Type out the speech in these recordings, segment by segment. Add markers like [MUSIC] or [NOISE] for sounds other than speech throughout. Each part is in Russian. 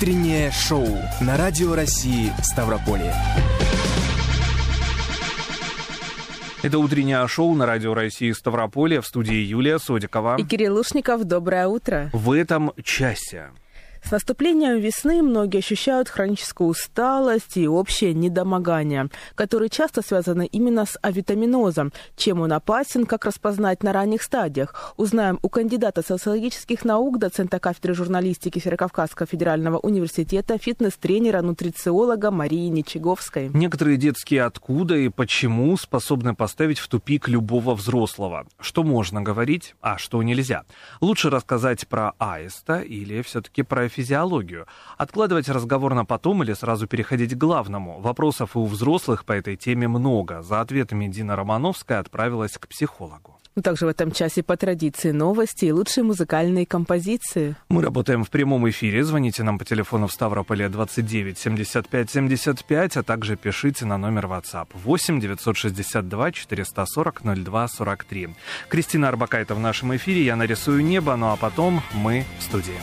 Утреннее шоу на Радио России Ставрополье. Это утреннее шоу на Радио России Ставрополье в студии Юлия Содикова. И Кирилл Лушников, доброе утро. В этом часе с наступлением весны многие ощущают хроническую усталость и общее недомогание, которые часто связаны именно с авитаминозом. Чем он опасен, как распознать на ранних стадиях, узнаем у кандидата социологических наук, доцента кафедры журналистики Северокавказского федерального университета, фитнес-тренера, нутрициолога Марии Ничеговской. Некоторые детские откуда и почему способны поставить в тупик любого взрослого. Что можно говорить, а что нельзя? Лучше рассказать про аиста или все-таки про физиологию. Откладывать разговор на потом или сразу переходить к главному. Вопросов и у взрослых по этой теме много. За ответами Дина Романовская отправилась к психологу. Также в этом часе по традиции новости и лучшие музыкальные композиции. Мы работаем в прямом эфире. Звоните нам по телефону в Ставрополе 29 75 75, а также пишите на номер WhatsApp 8 962 440 02 43. Кристина Арбакайта в нашем эфире. Я нарисую небо, ну а потом мы в студии.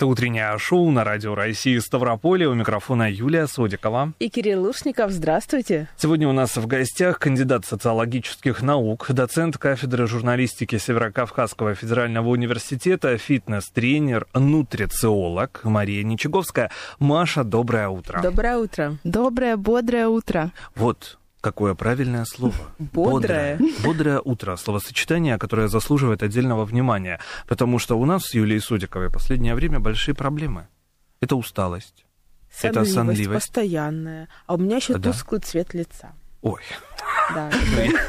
Это утреннее шоу на радио России Ставрополе. У микрофона Юлия Содикова. И Кирилл Лушников. Здравствуйте. Сегодня у нас в гостях кандидат социологических наук, доцент кафедры журналистики Северокавказского федерального университета, фитнес-тренер, нутрициолог Мария Ничаговская. Маша, доброе утро. Доброе утро. Доброе, бодрое утро. Вот Какое правильное слово. Бодрое. Бодрое, Бодрое утро. Словосочетание, которое заслуживает отдельного внимания. Потому что у нас с Юлией Судиковой в последнее время большие проблемы. Это усталость. Сонливость это сонливость. постоянная. А у меня еще Да. тусклый цвет лица. Ой, Да,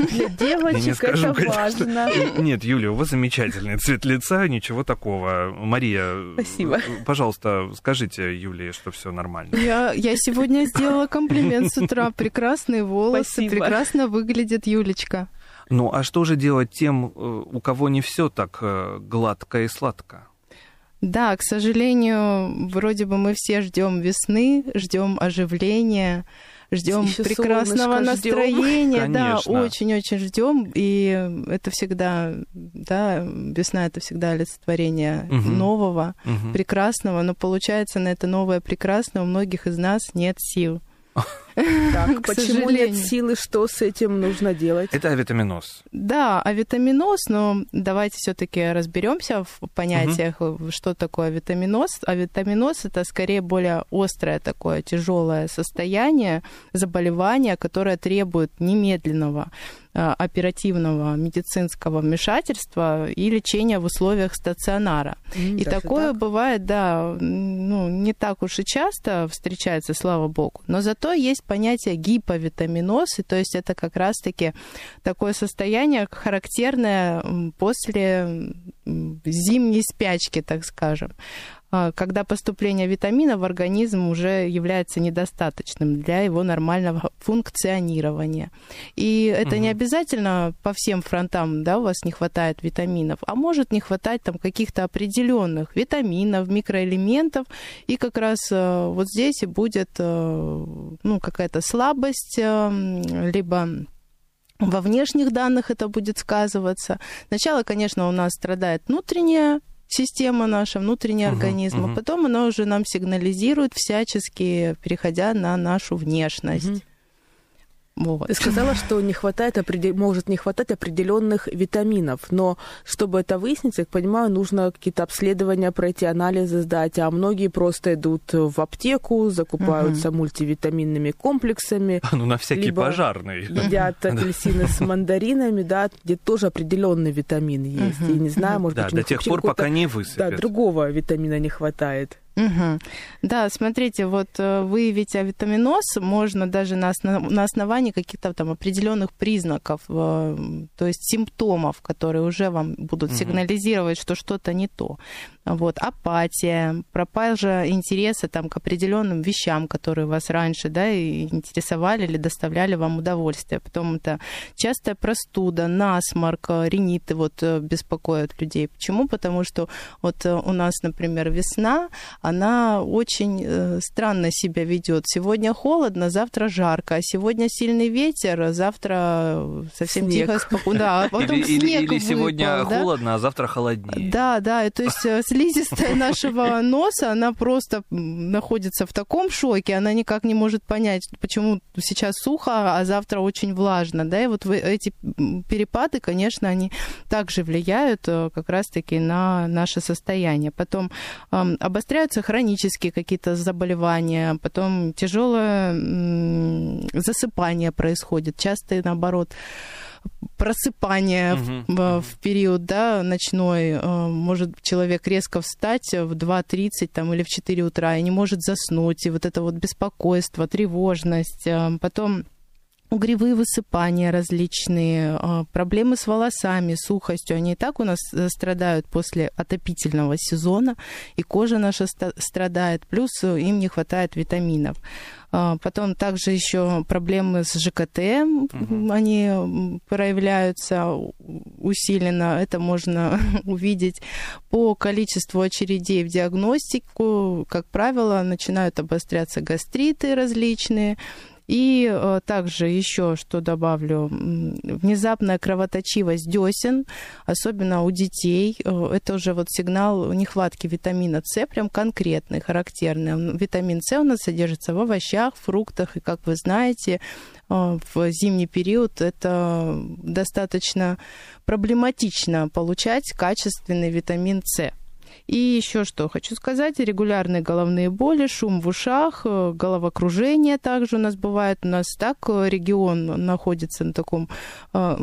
для девочек это важно. Нет, Юлия, у вас замечательный цвет лица, ничего такого. Мария, Спасибо. э, пожалуйста, скажите Юлии, что все нормально. Я, я сегодня сделала комплимент с утра. Прекрасные волосы, Спасибо. прекрасно выглядит Юлечка. Ну, а что же делать тем, э, у кого не все так э, гладко и сладко? Да, к сожалению, вроде бы мы все ждем весны, ждем оживления, ждем прекрасного солнышко ждём. настроения. Да, очень-очень ждем. И это всегда, да, весна это всегда олицетворение Мгм. нового, Мгм. прекрасного. Но получается, на это новое прекрасное у многих из нас нет сил. [LAUGHS] Так, [LAUGHS] почему нет силы, что с этим нужно делать? Это авитаминоз. Да, авитаминоз, но давайте все-таки разберемся в понятиях, что такое авитаминоз. Авитаминоз это скорее более острое такое тяжелое состояние, заболевание, которое требует немедленного а, оперативного медицинского вмешательства и лечения в условиях стационара. М, И такое так? бывает, да, ну, не так уж и часто встречается, слава богу. Но зато есть понятие гиповитаминоз, то есть это как раз-таки такое состояние характерное после зимней спячки, так скажем когда поступление витамина в организм уже является недостаточным для его нормального функционирования. И это не Мгм. обязательно по всем фронтам, да, у вас не хватает витаминов, а может не хватать там каких-то определенных витаминов, микроэлементов, и как раз э, вот здесь и будет э, ну, какая-то слабость, э, либо во внешних данных это будет сказываться. Сначала, конечно, у нас страдает внутренняя система наша, внутренний Мгм, организм, мгм. а потом она уже нам сигнализирует всячески, переходя на нашу внешность. Мгм. Вот. Ты сказала, что не хватает, может не хватать определенных витаминов, но чтобы это выяснить, я понимаю, нужно какие-то обследования пройти, анализы сдать, а многие просто идут в аптеку, закупаются мультивитаминными комплексами, Ну, на всякий Либо пожарный. едят [LAUGHS] апельсины с мандаринами, да, где тоже определенный витамин есть. Мгм, И не знаю, может Да, быть, до тех пор, пока не да, высыпет. другого витамина не хватает. Мгм. Да, смотрите, вот э, выявить авитаминоз можно даже на, основ- на основании каких-то там определенных признаков, э, то есть симптомов, которые уже вам будут Мгм. сигнализировать, что что-то не то. Вот, апатия, пропажа интереса там, к определенным вещам, которые вас раньше да, интересовали или доставляли вам удовольствие. Потом это частая простуда, насморк, э, риниты вот, э, беспокоят людей. Почему? Потому что вот э, у нас, например, весна, она очень странно себя ведет. Сегодня холодно, завтра жарко, а сегодня сильный ветер, а завтра совсем Снег. тихо, спокойно. Да, а потом Или, или- снег или сегодня выпал, да? холодно, а завтра холоднее. Да, да, и то есть слизистая нашего носа, она просто находится в таком шоке, она никак не может понять, почему сейчас сухо, а завтра очень влажно, да, и вот эти перепады, конечно, они также влияют э, как раз-таки на наше состояние. Потом обостряются хронические какие-то заболевания, потом тяжелое засыпание происходит, часто наоборот просыпание Мгм, в, мгм. в период да, ночной. э, Может человек резко встать в 2.30 там, или в 4 утра и не может заснуть. И вот это вот беспокойство, тревожность. э, Потом угревые высыпания различные, э, проблемы с волосами, сухостью. Они и так у нас страдают после отопительного сезона, и кожа наша страдает, плюс им не хватает витаминов. А, Потом также еще проблемы с ЖКТ, Мгм. они проявляются усиленно. Это можно [LAUGHS] увидеть по количеству очередей в диагностику. Как правило, начинают обостряться гастриты различные. И э, также еще, что добавлю, внезапная кровоточивость десен, особенно у детей. Э, Это уже вот сигнал нехватки витамина С, прям конкретный, характерный. Витамин С у нас содержится в овощах, фруктах, и, как вы знаете, э, в зимний период это достаточно проблематично получать качественный витамин С. И еще что хочу сказать, регулярные головные боли, шум в ушах, э, головокружение также у нас бывает. У нас так э, регион находится на таком э,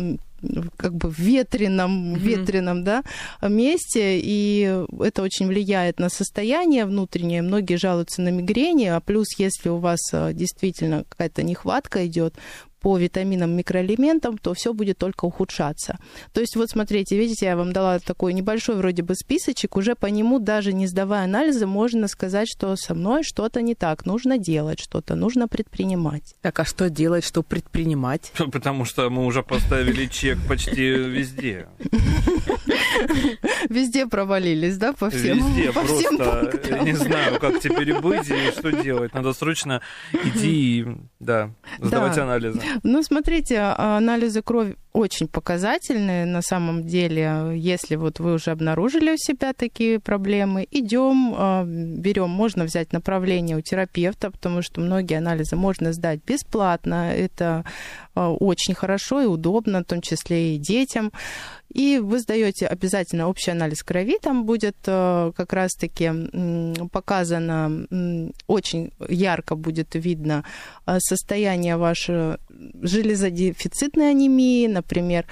[LAUGHS] как бы ветреном, ветреном да, месте, и это очень влияет на состояние внутреннее. Многие жалуются на мигрени, а плюс, если у вас действительно какая-то нехватка идет, по витаминам, микроэлементам, то все будет только ухудшаться. То есть вот смотрите, видите, я вам дала такой небольшой вроде бы списочек, уже по нему даже не сдавая анализы, можно сказать, что со мной что-то не так, нужно делать что-то, нужно предпринимать. Так, а что делать, что предпринимать? [LAUGHS] Потому что мы уже поставили чек почти везде. Везде провалились, да, по всем Везде по просто. Всем пунктам. не знаю, как теперь быть и что делать. Надо срочно идти и, да, сдавать Да. анализы. Ну, смотрите, а, анализы крови очень показательные на самом деле. Если вот вы уже обнаружили у себя такие проблемы, идем, а, берем, можно взять направление у терапевта, потому что многие анализы можно сдать бесплатно. Это а, очень хорошо и удобно, в том числе и детям. И вы сдаете обязательно общий анализ крови, там будет э, как раз-таки показано, очень ярко будет видно э, состояние вашей железодефицитной анемии, например.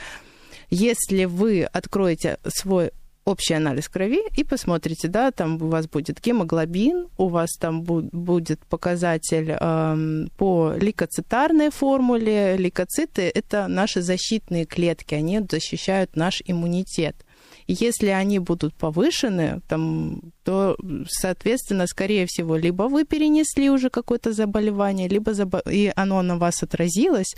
Если вы откроете свой общий анализ крови и посмотрите, да, там у вас будет гемоглобин, у вас там бу- будет показатель эм, по лейкоцитарной формуле. Лейкоциты – это наши защитные клетки, они защищают наш иммунитет. Если они будут повышены, там, то, соответственно, скорее всего, либо вы перенесли уже какое-то заболевание, либо забо- и оно на вас отразилось,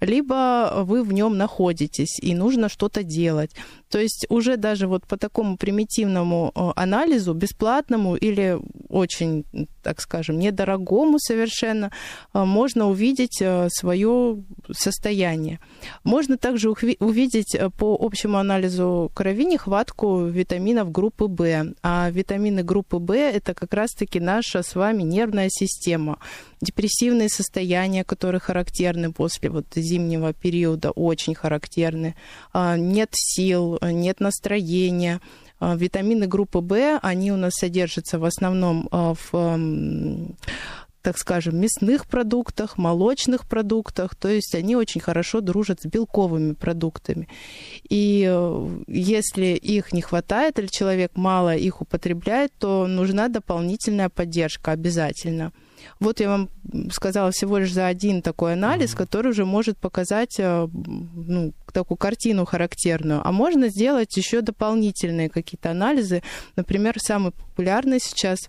либо вы в нем находитесь, и нужно что-то делать. То есть уже даже вот по такому примитивному э, анализу, бесплатному или очень, так скажем, недорогому совершенно, э, можно увидеть свое состояние. Можно также увидеть э, по общему анализу крови нехватку витаминов группы В. А витамины группы В – это как раз-таки наша с вами нервная система. Депрессивные состояния, которые характерны после вот зимнего периода, очень характерны. А, Нет сил, нет настроения. А, Витамины группы В, они у нас содержатся в основном а, в так скажем, мясных продуктах, молочных продуктах, то есть они очень хорошо дружат с белковыми продуктами. И э, если их не хватает или человек мало их употребляет, то нужна дополнительная поддержка обязательно. Вот я вам сказала всего лишь за один такой анализ, который уже может показать э, ну, такую картину характерную. А можно сделать еще дополнительные какие-то анализы. Например, самый популярный сейчас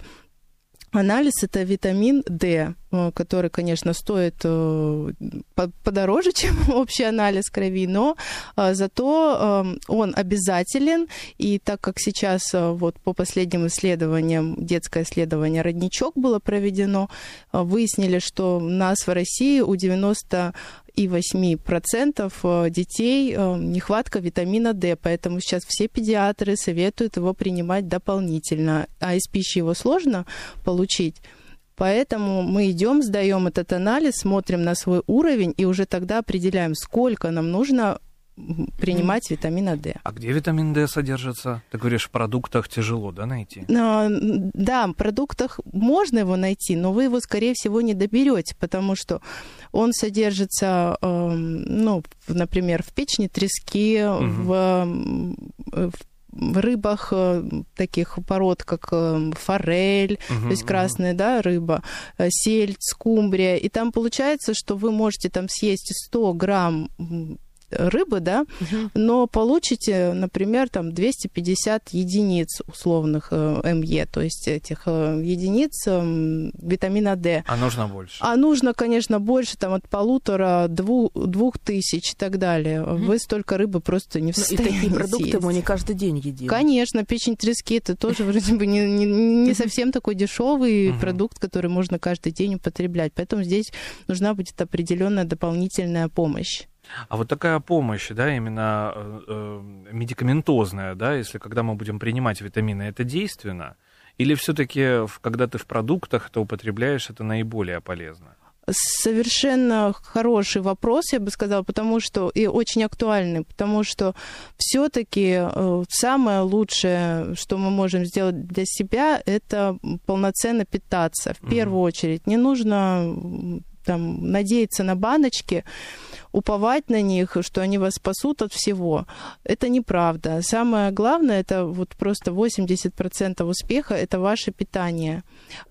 Анализ это витамин D, э, который, конечно, стоит э, по- подороже, [LAUGHS] чем общий анализ крови, но э, зато он обязателен. И так как сейчас вот по последним исследованиям, детское исследование «Родничок» было проведено, выяснили, что у нас в России у 90 и 8% э, детей э, нехватка витамина D, поэтому сейчас все педиатры советуют его принимать дополнительно, а из пищи его сложно получить. Поэтому мы идем, сдаем этот анализ, смотрим на свой уровень и уже тогда определяем, сколько нам нужно принимать витамина D. А где витамин D содержится? Ты говоришь, в продуктах тяжело, да, найти? Да, в продуктах можно его найти, но вы его, скорее всего, не доберете, потому что он содержится, эм, ну, например, в печени трески, Мгм. в, м, в в рыбах э, таких пород, как э, форель, то есть красная да, рыба, э, сельдь, скумбрия. И там получается, что вы можете там съесть 100 грамм рыбы, да, но получите, например, там 250 единиц условных э, МЕ, то есть этих э, единиц э, витамина D. А нужно больше. А нужно, конечно, больше, там, от полутора, двух, двух тысяч и так далее. Вы столько рыбы просто не в Ну, и состоянии такие продукты съесть. мы не каждый день едим. Конечно, печень трески это тоже вроде бы не, не, не совсем такой дешевый Мгм. продукт, который можно каждый день употреблять. Поэтому здесь нужна будет определенная дополнительная помощь. А вот такая помощь, да, именно э, э, медикаментозная, да, если когда мы будем принимать витамины, это действенно? Или все-таки, когда ты в продуктах это употребляешь, это наиболее полезно? Совершенно хороший вопрос, я бы сказала, потому что и очень актуальный, потому что все-таки э, самое лучшее, что мы можем сделать для себя, это полноценно питаться. В первую очередь, не нужно там надеяться на баночки уповать на них, что они вас спасут от всего. Это неправда. Самое главное, это вот просто 80% успеха, это ваше питание.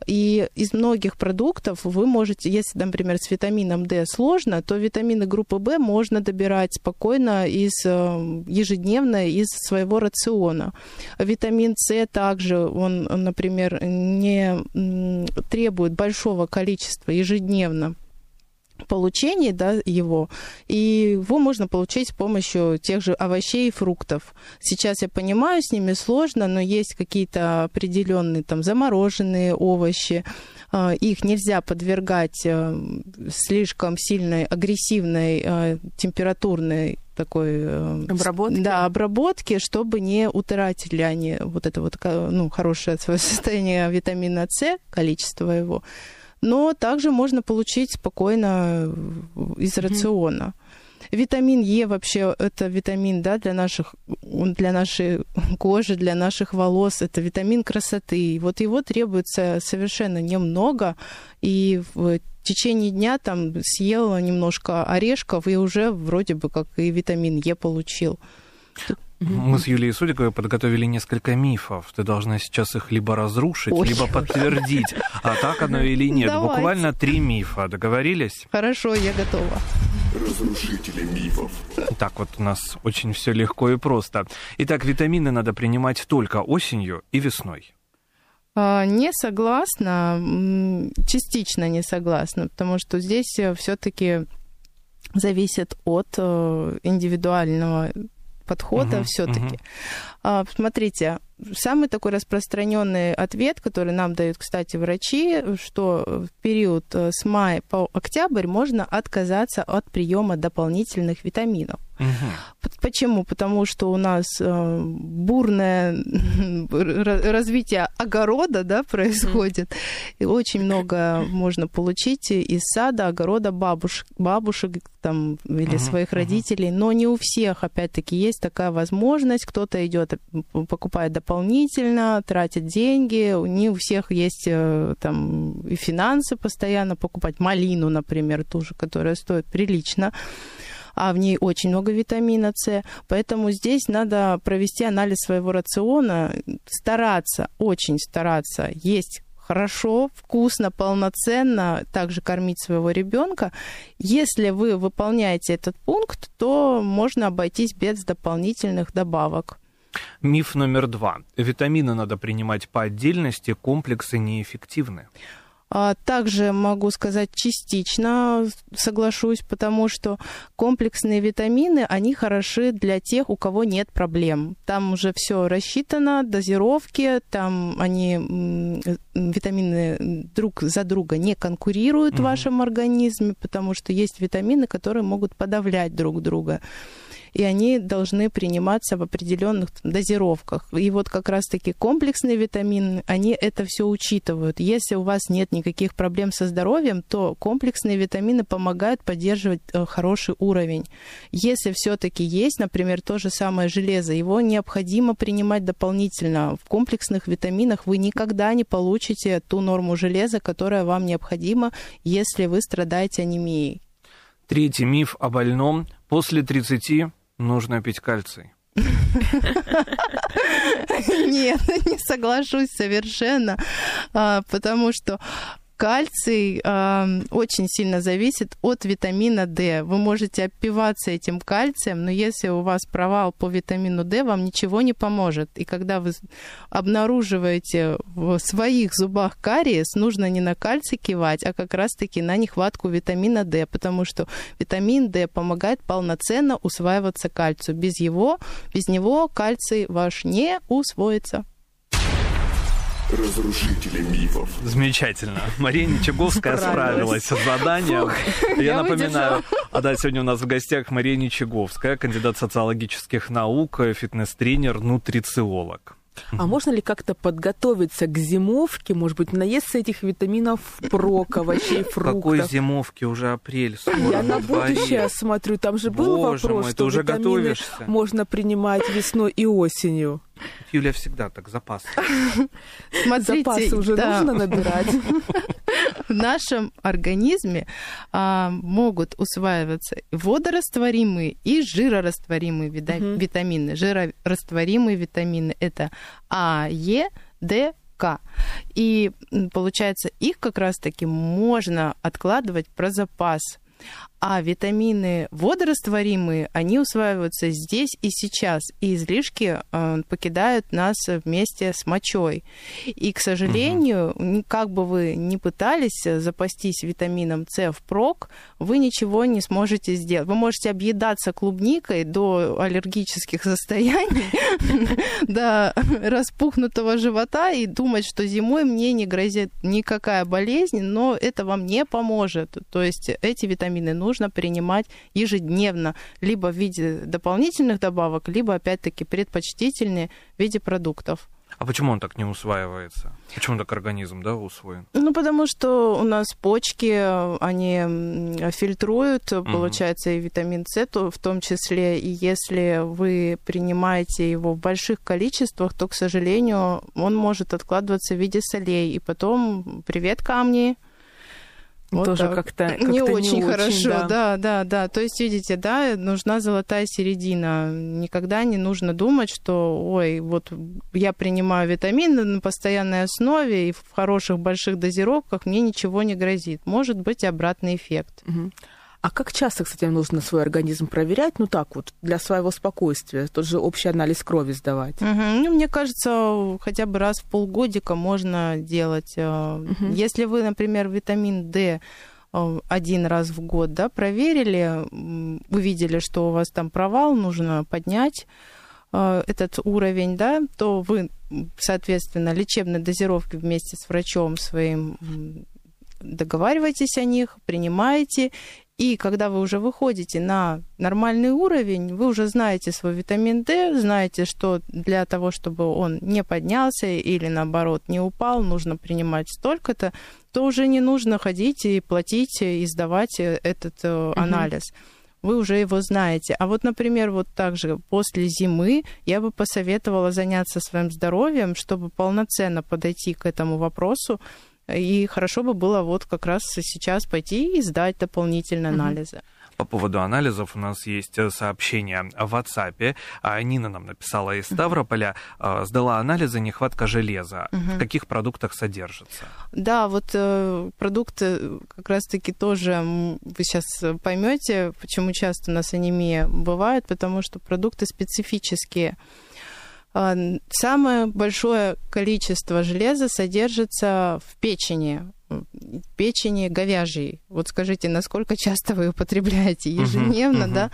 И из многих продуктов вы можете, если, например, с витамином D сложно, то витамины группы В можно добирать спокойно из э, ежедневно из своего рациона. Витамин С также, он, например, не требует большого количества ежедневно получении да, его, и его можно получить с помощью тех же овощей и фруктов. Сейчас я понимаю, с ними сложно, но есть какие-то определенные там замороженные овощи, а, их нельзя подвергать э, слишком сильной агрессивной э, температурной такой э, обработки. Да, обработки, чтобы не утратили они вот это вот ну, хорошее свое [LAUGHS] состояние витамина С, количество его но также можно получить спокойно из рациона. Витамин Е вообще это витамин да, для, наших, для нашей кожи, для наших волос. Это витамин красоты. Вот его требуется совершенно немного. И в течение дня там съела немножко орешков и уже вроде бы как и витамин Е получил. Мы с Юлией Судиковой подготовили несколько мифов. Ты должна сейчас их либо разрушить, Ой. либо подтвердить, а так оно или нет. Давайте. Буквально три мифа. Договорились? Хорошо, я готова. Разрушители мифов. Так вот у нас очень все легко и просто. Итак, витамины надо принимать только осенью и весной. А, не согласна, частично не согласна, потому что здесь все-таки зависит от э, индивидуального подхода угу, все-таки. Угу. А, смотрите, самый такой распространенный ответ, который нам дают, кстати, врачи, что в период э, с мая по октябрь можно отказаться от приема дополнительных витаминов. Угу. Почему? Потому что у нас э, бурное [LAUGHS] развитие огорода да, происходит. И очень много можно получить из сада, огорода бабушек, бабушек там, или угу. своих родителей. Но не у всех, опять-таки, есть такая возможность. Кто-то идет, покупает дополнительно, тратит деньги. Не у всех есть э, там и финансы постоянно покупать. Малину, например, тоже, которая стоит прилично а в ней очень много витамина С. Поэтому здесь надо провести анализ своего рациона, стараться, очень стараться есть хорошо, вкусно, полноценно также кормить своего ребенка. Если вы выполняете этот пункт, то можно обойтись без дополнительных добавок. Миф номер два. Витамины надо принимать по отдельности, комплексы неэффективны. А также могу сказать частично соглашусь, потому что комплексные витамины, они хороши для тех, у кого нет проблем. Там уже все рассчитано, дозировки, там они, витамины друг за друга не конкурируют mm-hmm. в вашем организме, потому что есть витамины, которые могут подавлять друг друга и они должны приниматься в определенных дозировках. И вот как раз-таки комплексные витамины, они это все учитывают. Если у вас нет никаких проблем со здоровьем, то комплексные витамины помогают поддерживать э, хороший уровень. Если все-таки есть, например, то же самое железо, его необходимо принимать дополнительно. В комплексных витаминах вы никогда не получите ту норму железа, которая вам необходима, если вы страдаете анемией. Третий миф о больном. После 30 Нужно пить кальций. Нет, [LAUGHS] не соглашусь совершенно, а, потому что Кальций э, очень сильно зависит от витамина D. Вы можете опиваться этим кальцием, но если у вас провал по витамину D, вам ничего не поможет. И когда вы обнаруживаете в своих зубах кариес, нужно не на кальций кивать, а как раз-таки на нехватку витамина D, потому что витамин D помогает полноценно усваиваться кальцию. Без его, без него кальций ваш не усвоится. Разрушители мифов. Замечательно. Мария Ничаговская справилась с заданием. Я, я напоминаю, а да, сегодня у нас в гостях Мария Ничаговская, кандидат социологических наук, фитнес-тренер, нутрициолог. А можно ли как-то подготовиться к зимовке, может быть, наесться этих витаминов прок, овощей, [LAUGHS] фруктов? Какой зимовки? Уже апрель скоро Я на будущее смотрю, там же был Боже вопрос, мой, что ты уже витамины готовишься. можно принимать весной и осенью. Юля всегда так, запас. [LAUGHS] Смотрите, Запасы уже да, нужно набирать. [LAUGHS] в нашем организме а, могут усваиваться водорастворимые и жирорастворимые вида- Мгм. витамины. Жирорастворимые витамины это А, Е, Д, К. И получается, их как раз-таки можно откладывать про запас. А витамины водорастворимые, они усваиваются здесь и сейчас, и излишки э, покидают нас вместе с мочой. И, к сожалению, ни- как бы вы ни пытались запастись витамином С впрок, вы ничего не сможете сделать. Вы можете объедаться клубникой до аллергических [LAUGHS] состояний, [LAUGHS] до распухнутого живота и думать, что зимой мне не грозит никакая болезнь, но это вам не поможет. То есть эти витамины нужно принимать ежедневно, либо в виде дополнительных добавок, либо, опять-таки, предпочтительнее в виде продуктов. А почему он так не усваивается? Почему так организм, да, усвоен? Ну, потому что у нас почки, они фильтруют, получается, и витамин С то- в том числе. И если вы принимаете его в больших количествах, то, к сожалению, он может откладываться в виде солей. И потом привет камни. Вот Тоже как-то как-то не, очень хорошо, да. да, да, да. То есть, видите, да, нужна золотая середина. Никогда не нужно думать, что, ой, вот я принимаю витамины на постоянной основе и в хороших больших дозировках мне ничего не грозит. Может быть обратный эффект. Мгм. А как часто, кстати, нужно свой организм проверять? Ну так вот, для своего спокойствия. Тот же общий анализ крови сдавать. Мгм. Ну, мне кажется, хотя бы раз в полгодика можно делать. Мгм. Если вы, например, витамин D э, один раз в год да, проверили, увидели, что у вас там провал, нужно поднять э, этот уровень, да, то вы, соответственно, лечебной дозировки вместе с врачом своим м, договариваетесь о них, принимаете, и когда вы уже выходите на нормальный уровень, вы уже знаете свой витамин D, знаете, что для того, чтобы он не поднялся или наоборот не упал, нужно принимать столько-то, то уже не нужно ходить и платить и сдавать э, этот э, анализ. Вы уже его знаете. А вот, например, вот так же после зимы я бы посоветовала заняться своим здоровьем, чтобы полноценно подойти к этому вопросу. И хорошо бы было вот как раз сейчас пойти и сдать дополнительные анализы. По поводу анализов у нас есть э, сообщение в WhatsApp. А Нина нам написала из Ставрополя. э, Сдала анализы нехватка железа. Мгм. В каких продуктах содержится? Да, вот э, продукты как раз-таки тоже вы сейчас поймете, почему часто у нас анемия бывает, потому что продукты специфические. А, Самое большое количество железа содержится в печени, печени говяжьей. Вот скажите, насколько часто вы употребляете ежедневно, мгм. да?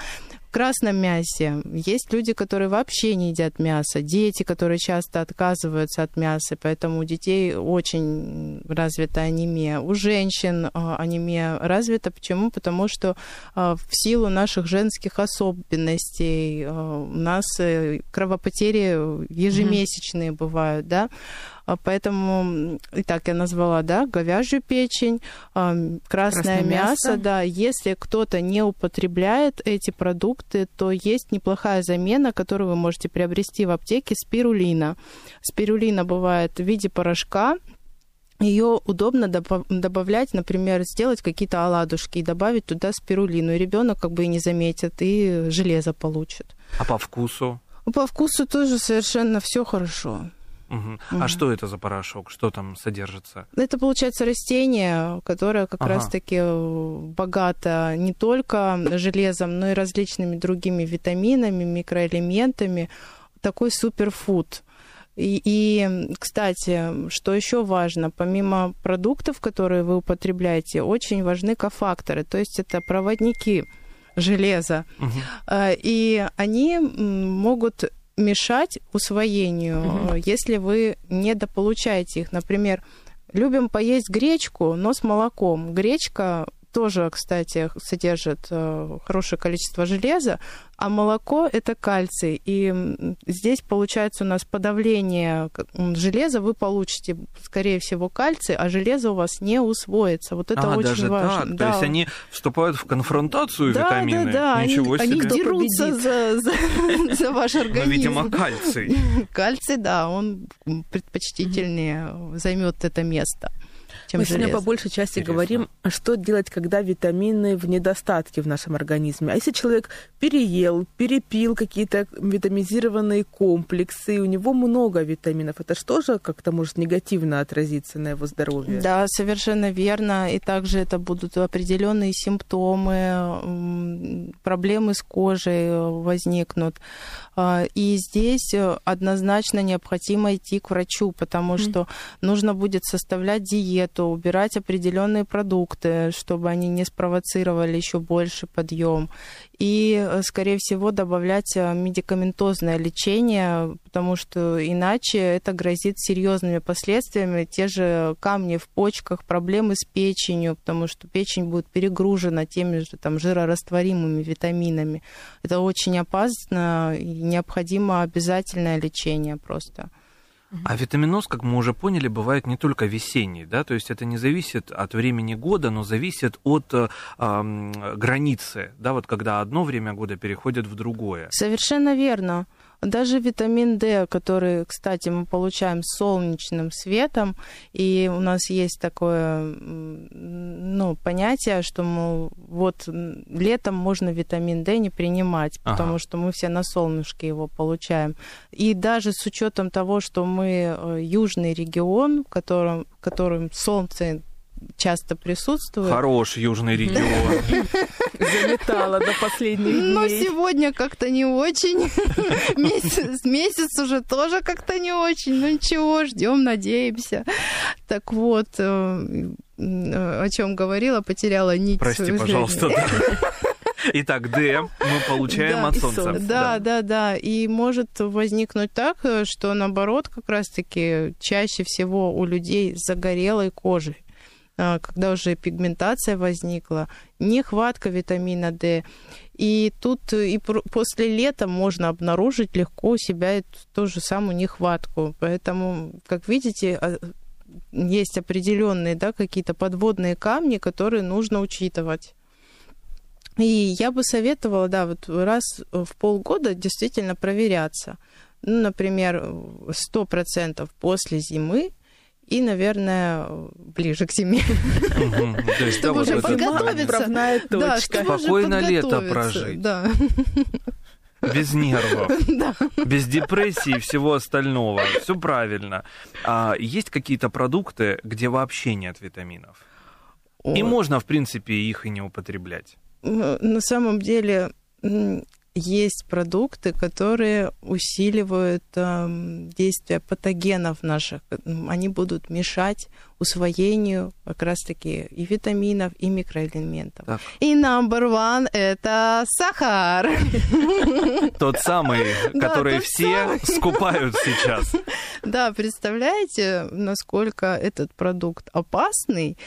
Красном мясе есть люди, которые вообще не едят мясо, дети, которые часто отказываются от мяса, поэтому у детей очень развита анемия. У женщин а, анемия развита. Почему? Потому что а, в силу наших женских особенностей а, у нас э, кровопотери ежемесячные бывают, да, Поэтому, м, итак, я назвала, да, говяжью печень, а, красное, Красное мясо, мясо. да. Если кто-то не употребляет эти продукты, то есть неплохая замена, которую вы можете приобрести в аптеке, спирулина. Спирулина бывает в виде порошка, ее удобно добав- добавлять, например, сделать какие-то оладушки и добавить туда спирулину. И ребенок как бы и не заметит, и железо получит. А по вкусу? По вкусу тоже совершенно все хорошо. Мгм. Мгм. А что это за порошок? Что там содержится? Это получается растение, которое как Ага. раз-таки э, богато не только железом, но и различными другими витаминами, микроэлементами. Такой суперфуд. И, и, кстати, что еще важно, помимо продуктов, которые вы употребляете, очень важны кофакторы, то есть это проводники железа. Э, И они могут мешать усвоению, э, если вы недополучаете их. Например, любим поесть гречку, но с молоком. Гречка тоже, кстати, содержит э, хорошее количество железа, а молоко это кальций. И здесь получается у нас подавление железа, вы получите, скорее всего, кальций, а железо у вас не усвоится. Вот это а, очень даже важно. Так? Да. То есть они вступают в конфронтацию да, витамины? Да, да, Ничего они, себе. они дерутся за, за, [LAUGHS] за ваш организм. Ну, видимо, кальций. [LAUGHS] Кальций, да, он предпочтительнее займет это место чем Мы железо. сегодня по большей части Интересно. говорим, что делать, когда витамины в недостатке в нашем организме. А если человек переел, перепил какие-то витаминизированные комплексы, и у него много витаминов, это что же как-то может негативно отразиться на его здоровье? Да, совершенно верно. И также это будут определенные симптомы, проблемы с кожей возникнут. А, И здесь однозначно необходимо идти к врачу, потому что нужно будет составлять диету, убирать определенные продукты, чтобы они не спровоцировали еще больше подъем. И, э, скорее всего, добавлять э, медикаментозное лечение, потому что иначе это грозит серьезными последствиями. Те же камни в почках, проблемы с печенью, потому что печень будет перегружена теми же там, жирорастворимыми витаминами. Это очень опасно и необходимо обязательное лечение просто. А витаминоз, как мы уже поняли, бывает не только весенний, да, то есть это не зависит от времени года, но зависит от э, границы, да, вот когда одно время года переходит в другое. Совершенно верно. Даже витамин D, который, кстати, мы получаем солнечным светом, и у нас есть такое ну, понятие, что мол, вот летом можно витамин D не принимать, Ага. потому что мы все на солнышке его получаем. И даже с учетом того, что мы э, южный регион, в котором, в котором солнце часто присутствует, Хорош южный регион. [LAUGHS] Заметала до последних Но дней. сегодня как-то не очень. [LAUGHS] Месяц, месяц уже тоже как-то не очень. Ну ничего, ждем, надеемся. Так вот, э, э, о чем говорила, потеряла нить. Прости, пожалуйста. да. [LAUGHS] Итак, Д мы получаем Да, от и солнца. солнце. Да, да, да. И может возникнуть так, э, что наоборот, как раз-таки чаще всего у людей с загорелой кожей когда уже пигментация возникла, нехватка витамина D. И тут и после лета можно обнаружить легко у себя эту, ту же самую нехватку. Поэтому, как видите, а, есть определенные да, какие-то подводные камни, которые нужно учитывать. И я бы советовала, да, вот раз в полгода действительно проверяться. Ну, например, 100% после зимы и, наверное, ближе к зиме. То есть, Чтобы уже это- подготовиться. Да, Спокойно лето прожить. Да, без нервов, [LAUGHS] да. без депрессии и всего остального. Все правильно. А есть какие-то продукты, где вообще нет витаминов? И Ой. можно, в принципе, их и не употреблять. На самом деле есть продукты, которые усиливают эм, действие патогенов наших. Они будут мешать усвоению как раз-таки и витаминов, и микроэлементов. Так. И number one – это сахар. [LAUGHS] Тот самый, [LAUGHS] который все [LAUGHS] скупают сейчас. Да, представляете, насколько этот продукт опасный?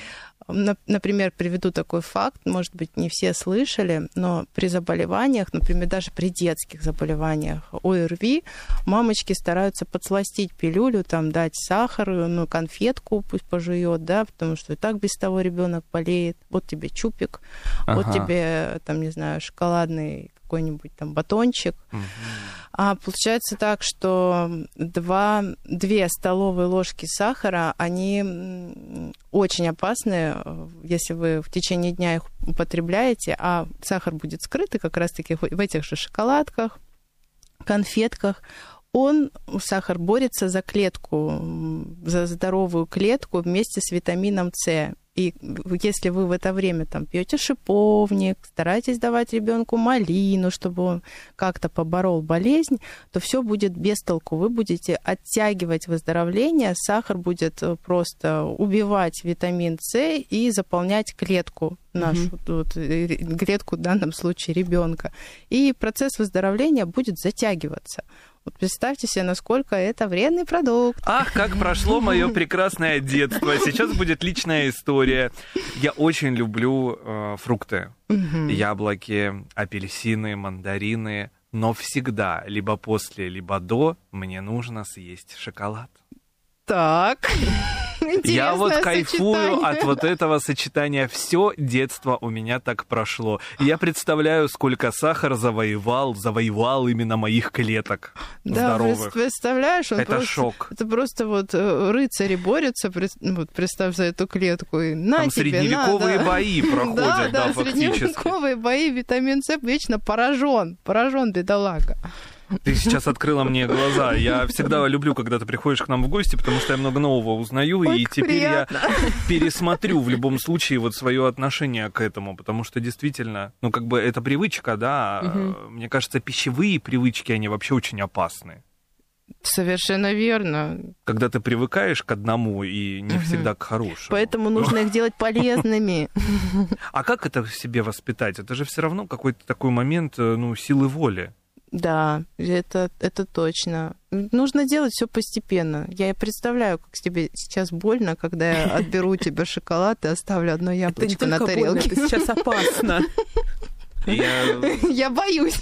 На- Например, приведу такой факт, может быть, не все слышали, но при заболеваниях, например, даже при детских заболеваниях ОРВИ, мамочки стараются подсластить пилюлю, там дать сахар, ну, конфетку пусть пожует, да, потому что и так без того ребенок болеет. Вот тебе чупик, вот Ага. тебе, там, не знаю, шоколадный какой-нибудь там батончик. А получается так, что два, две столовые ложки сахара, они очень опасны, э, если вы в течение дня их употребляете, а сахар будет скрытый как раз-таки в этих же шоколадках, конфетках. Он, сахар, борется за клетку, за здоровую клетку вместе с витамином С. И если вы в это время там пьете шиповник, стараетесь давать ребенку малину, чтобы он как-то поборол болезнь, то все будет без толку. Вы будете оттягивать выздоровление, сахар будет э, просто убивать витамин С и заполнять клетку нашу, вот, э, клетку в данном случае ребенка. И процесс выздоровления будет затягиваться. Вот представьте себе, насколько это вредный продукт. Ах, как прошло мое [LAUGHS] прекрасное детство. Сейчас будет личная история. Я очень люблю э, фрукты. Мгм. Яблоки, апельсины, мандарины. Но всегда, либо после, либо до, мне нужно съесть шоколад. Так. [LAUGHS] Я вот кайфую сочетание. от вот этого сочетания. Все детство у меня так прошло. И Я представляю, сколько сахар завоевал, завоевал именно моих клеток Да, здоровых. представляешь, Это просто... шок. Это просто вот э, рыцари борются, вот представь за эту клетку, и на Там тебе, средневековые на, да. бои [LAUGHS] проходят, да, да, средневековые бои, витамин С вечно поражен, поражен бедолага. Ты сейчас открыла мне глаза. Я всегда люблю, когда ты приходишь к нам в гости, потому что я много нового узнаю, Ой, и теперь приятно. я пересмотрю в любом случае вот свое отношение к этому, потому что действительно, ну как бы это привычка, да. Мгм. Мне кажется, пищевые привычки они вообще очень опасны. Совершенно верно. Когда ты привыкаешь к одному и не Мгм. всегда к хорошему. Поэтому нужно их делать полезными. А как это в себе воспитать? Это же все равно какой-то такой момент, э, ну, силы воли. Да, это, это точно. Нужно делать все постепенно. Я и представляю, как тебе сейчас больно, когда я [LAUGHS] отберу у тебя шоколад и оставлю одно яблочко на тарелке. это сейчас опасно. [LAUGHS] Я [LAUGHS] Я боюсь.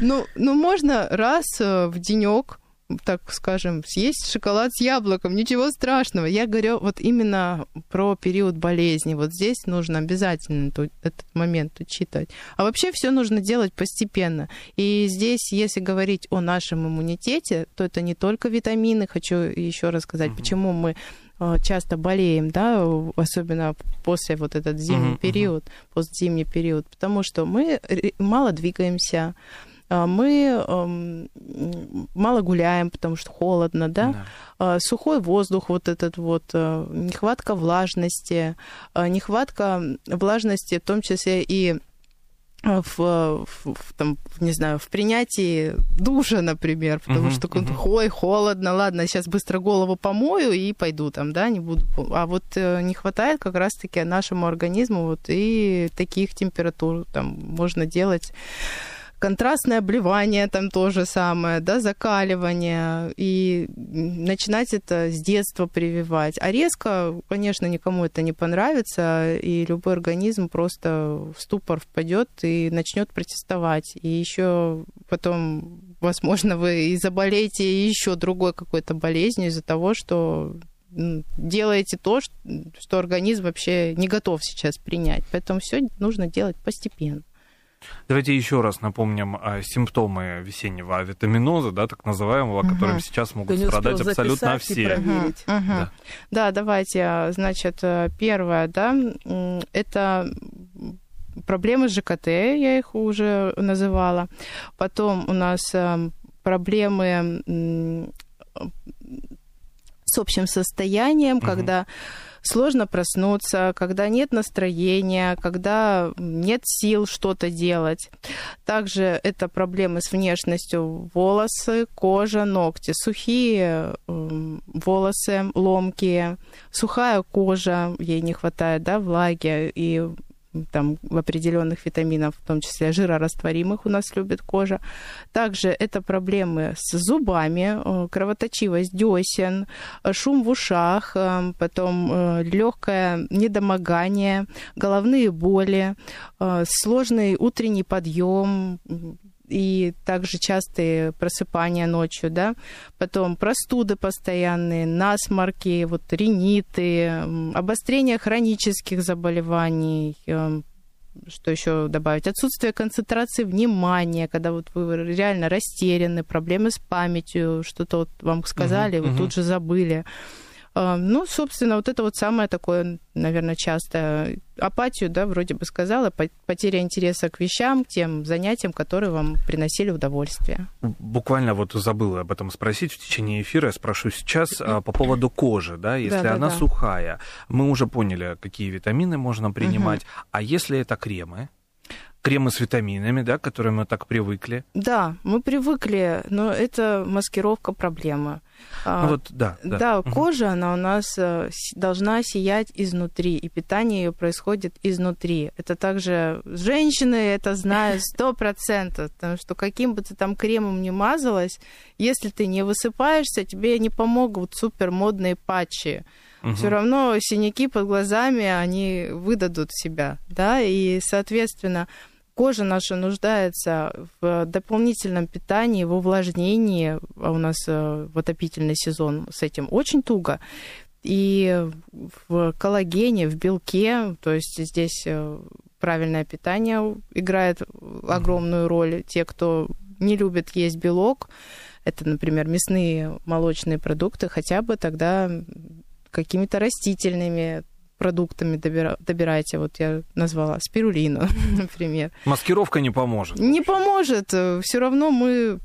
Ну, ну, можно раз э, в денек так скажем, съесть шоколад с яблоком, ничего страшного. Я говорю вот именно про период болезни. Вот здесь нужно обязательно этот момент учитывать. А вообще все нужно делать постепенно. И здесь, если говорить о нашем иммунитете, то это не только витамины. Хочу еще раз сказать, Мгм. почему мы э, часто болеем, да, особенно после вот этот зимний Мгм, период, постзимний период, потому что мы мало двигаемся, мы эм, м, мало гуляем, потому что холодно, да, Да. А, сухой воздух, вот этот вот, э, нехватка влажности, а, нехватка влажности, в том числе и в, в- в, там, не знаю, в принятии душа, например, потому Мгм, что мгм. ой, холодно, ладно, сейчас быстро голову помою и пойду там, да, не буду. А вот э, не хватает как раз-таки нашему организму вот и таких температур, там можно делать контрастное обливание там то же самое, да, закаливание, и начинать это с детства прививать. А резко, конечно, никому это не понравится, и любой организм просто в ступор впадет и начнет протестовать. И еще потом, возможно, вы и заболеете еще другой какой-то болезнью из-за того, что делаете то, что организм вообще не готов сейчас принять. Поэтому все нужно делать постепенно. Давайте еще раз напомним а, симптомы весеннего авитаминоза, да, так называемого, Мгм. которым сейчас могут успел страдать абсолютно все. Мгм, мгм. Да. Да, давайте, а, значит, э, первое, да, это проблемы с ЖКТ, я их уже называла. Потом у нас э, проблемы с общим состоянием, Мгм. когда сложно проснуться, когда нет настроения, когда нет сил что-то делать. Также это проблемы с внешностью. Волосы, кожа, ногти. Сухие м, волосы, ломкие, сухая кожа, ей не хватает да, влаги и там определенных витаминов, в том числе жирорастворимых у нас любит кожа. Также это проблемы с зубами, э, кровоточивость десен, э, шум в ушах, э, потом легкое недомогание, головные боли, сложный утренний подъем и также частые просыпания ночью, да, потом простуды постоянные, насморки, вот риниты, обострение хронических заболеваний, э, что еще добавить? Отсутствие концентрации внимания, когда вот вы реально растеряны, проблемы с памятью, что-то вот вам сказали, Мгм, вы мгм. тут же забыли. А, Ну, собственно, вот это вот самое такое, наверное, частое. Апатию, да, вроде бы сказала, по- потеря интереса к вещам, к тем занятиям, которые вам приносили удовольствие. Буквально вот забыла об этом спросить в течение эфира. Я спрошу сейчас а, по поводу кожи, да, если Да-да-да. она сухая. Мы уже поняли, какие витамины можно принимать. А если это кремы? Кремы с витаминами, да, к которым мы так привыкли. Да, мы привыкли, но это маскировка проблемы. А, вот, да. Да, да кожа, она у нас э, должна сиять изнутри, и питание ее происходит изнутри. Это также женщины это знают сто процентов, потому что каким бы ты там кремом ни мазалась, если ты не высыпаешься, тебе не помогут супер модные патчи. Угу. Все равно синяки под глазами, они выдадут себя, да, и, соответственно, кожа наша нуждается в дополнительном питании, в увлажнении. А у нас э, в отопительный сезон с этим очень туго. И в коллагене, в белке, то есть здесь э, правильное питание играет огромную роль. Те, кто не любит есть белок, это, например, мясные, молочные продукты, хотя бы тогда какими-то растительными продуктами добира, добирайте. Вот я назвала спирулину, [LAUGHS] например. Маскировка не поможет. Не поможет. Все равно мы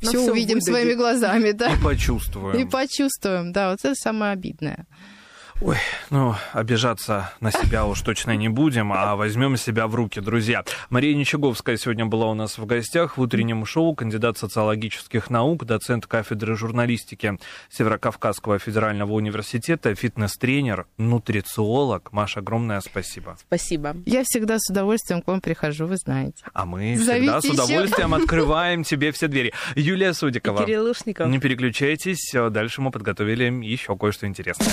все увидим выдадим. своими глазами, [LAUGHS] да. И почувствуем. И почувствуем, да. Вот это самое обидное. Ой, ну, обижаться на себя уж точно не будем, а возьмем себя в руки, друзья. Мария Ничаговская сегодня была у нас в гостях в утреннем шоу, кандидат социологических наук, доцент кафедры журналистики Северокавказского федерального университета, фитнес-тренер, нутрициолог. Маша, огромное спасибо. Спасибо. Я всегда с удовольствием к вам прихожу, вы знаете. А мы Зовите всегда с удовольствием еще. открываем тебе все двери. Юлия Судикова. И Кирилл Лушников. Не переключайтесь, дальше мы подготовили еще кое-что интересное.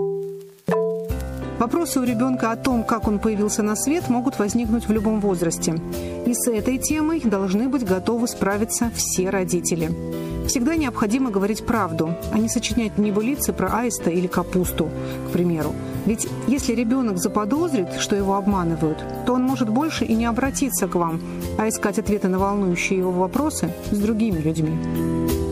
Вопросы у ребенка о том, как он появился на свет, могут возникнуть в любом возрасте. И с этой темой должны быть готовы справиться все родители. Всегда необходимо говорить правду, а не сочинять небылицы про аиста или капусту, к примеру. Ведь если ребенок заподозрит, что его обманывают, то он может больше и не обратиться к вам, а искать ответы на волнующие его вопросы с другими людьми.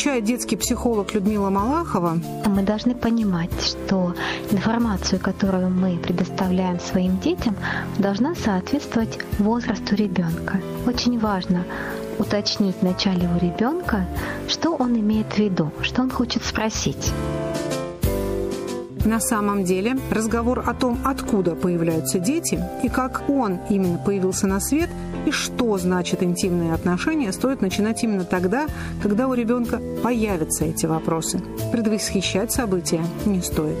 Отмечает детский психолог Людмила Малахова, мы должны понимать, что информацию, которую мы предоставляем своим детям, должна соответствовать возрасту ребенка. Очень важно уточнить вначале у ребенка, что он имеет в виду, что он хочет спросить. На самом деле разговор о том, откуда появляются дети и как он именно появился на свет и что значит интимные отношения, стоит начинать именно тогда, когда у ребенка появятся эти вопросы. Предвосхищать события не стоит.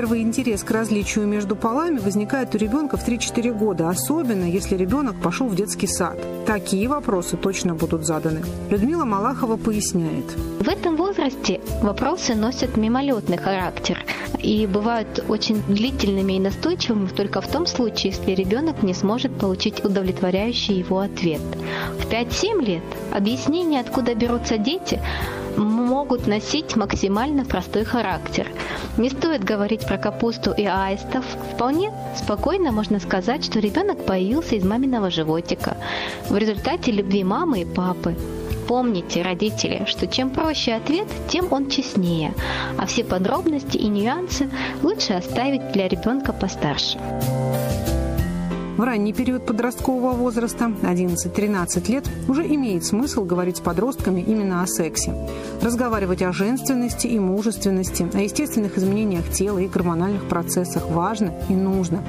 Первый интерес к различию между полами возникает у ребенка в 3-4 года, особенно если ребенок пошел в детский сад. Такие вопросы точно будут заданы. Людмила Малахова поясняет. В этом возрасте вопросы носят мимолетный характер и бывают очень длительными и настойчивыми только в том случае, если ребенок не сможет получить удовлетворяющий его ответ. В 5-7 лет объяснение, откуда берутся дети, могут носить максимально простой характер. Не стоит говорить про капусту и аистов. Вполне спокойно можно сказать, что ребенок появился из маминого животика в результате любви мамы и папы. Помните, родители, что чем проще ответ, тем он честнее, а все подробности и нюансы лучше оставить для ребенка постарше. В ранний период подросткового возраста, 11-13 лет, уже имеет смысл говорить с подростками именно о сексе. Разговаривать о женственности и мужественности, о естественных изменениях тела и гормональных процессах важно и нужно.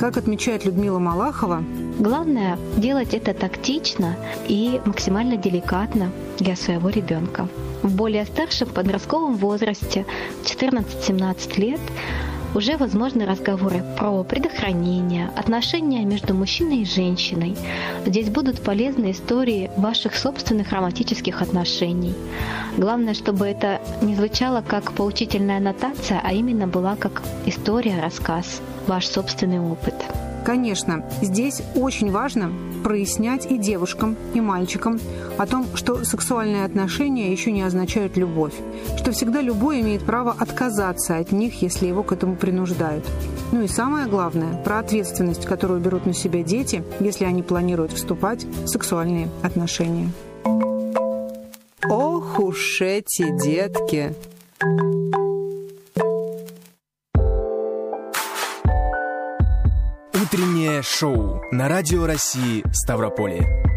Как отмечает Людмила Малахова, Главное делать это тактично и максимально деликатно для своего ребенка. В более старшем подростковом возрасте, 14-17 лет, уже возможны разговоры про предохранение, отношения между мужчиной и женщиной. Здесь будут полезны истории ваших собственных романтических отношений. Главное, чтобы это не звучало как поучительная аннотация, а именно была как история, рассказ, ваш собственный опыт. Конечно, здесь очень важно прояснять и девушкам, и мальчикам о том, что сексуальные отношения еще не означают любовь, что всегда любой имеет право отказаться от них, если его к этому принуждают. Ну и самое главное, про ответственность, которую берут на себя дети, если они планируют вступать в сексуальные отношения. Ох уж эти детки! Утреннее шоу на Радио России Ставрополье.